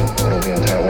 我有变态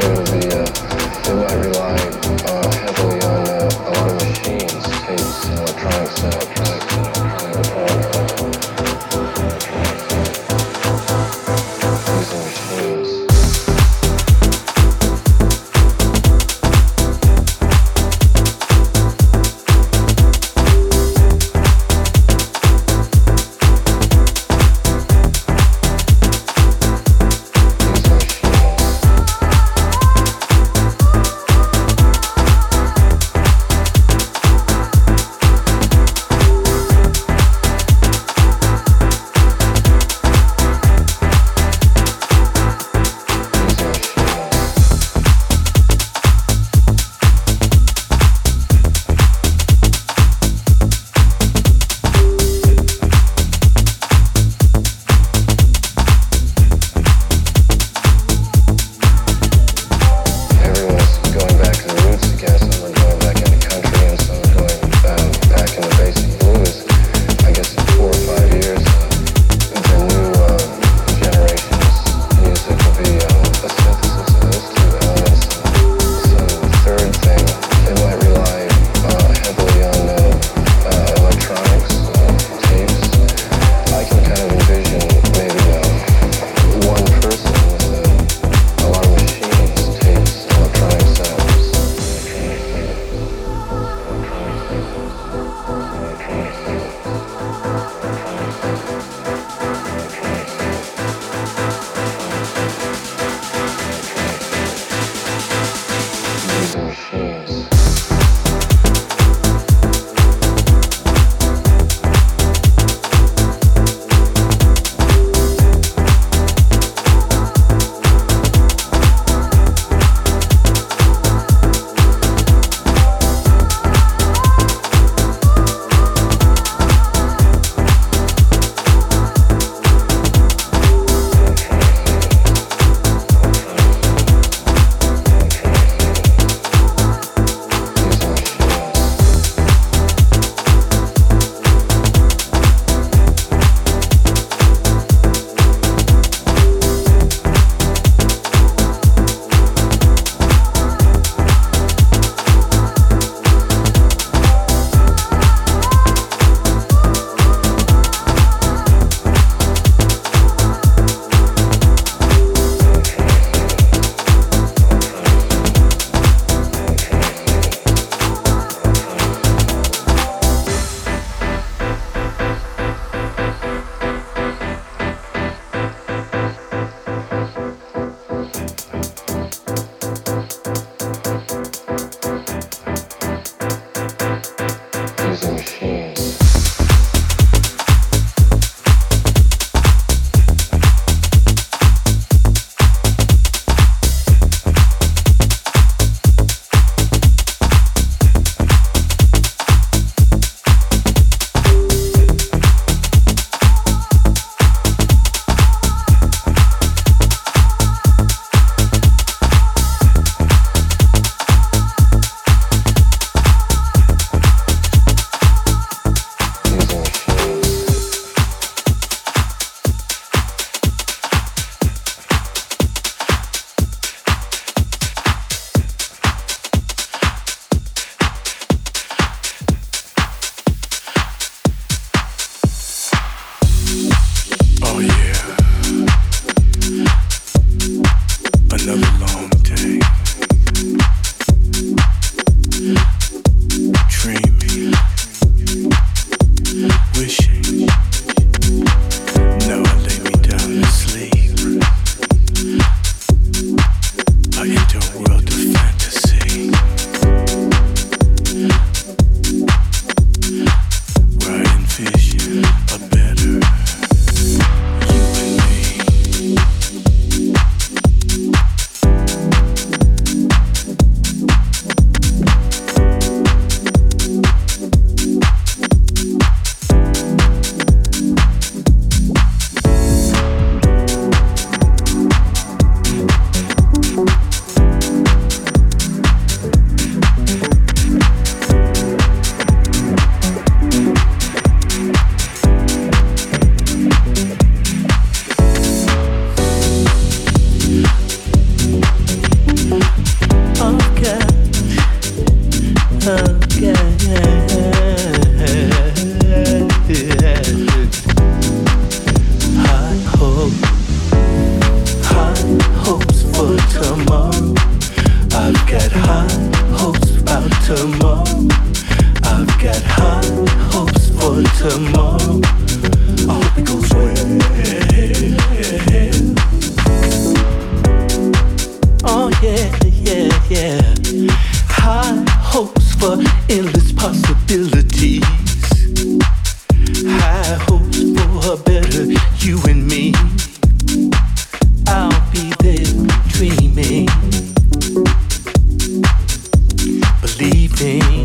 everything.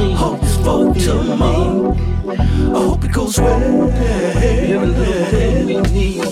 me. Hopes for tomorrow. I hope it goes well. Everything we need.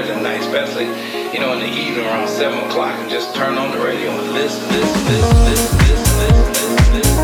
prayers at night, especially, you know, in the evening around 7 o'clock and just turn on the radio and listen, listen, listen, listen, listen, listen, listen.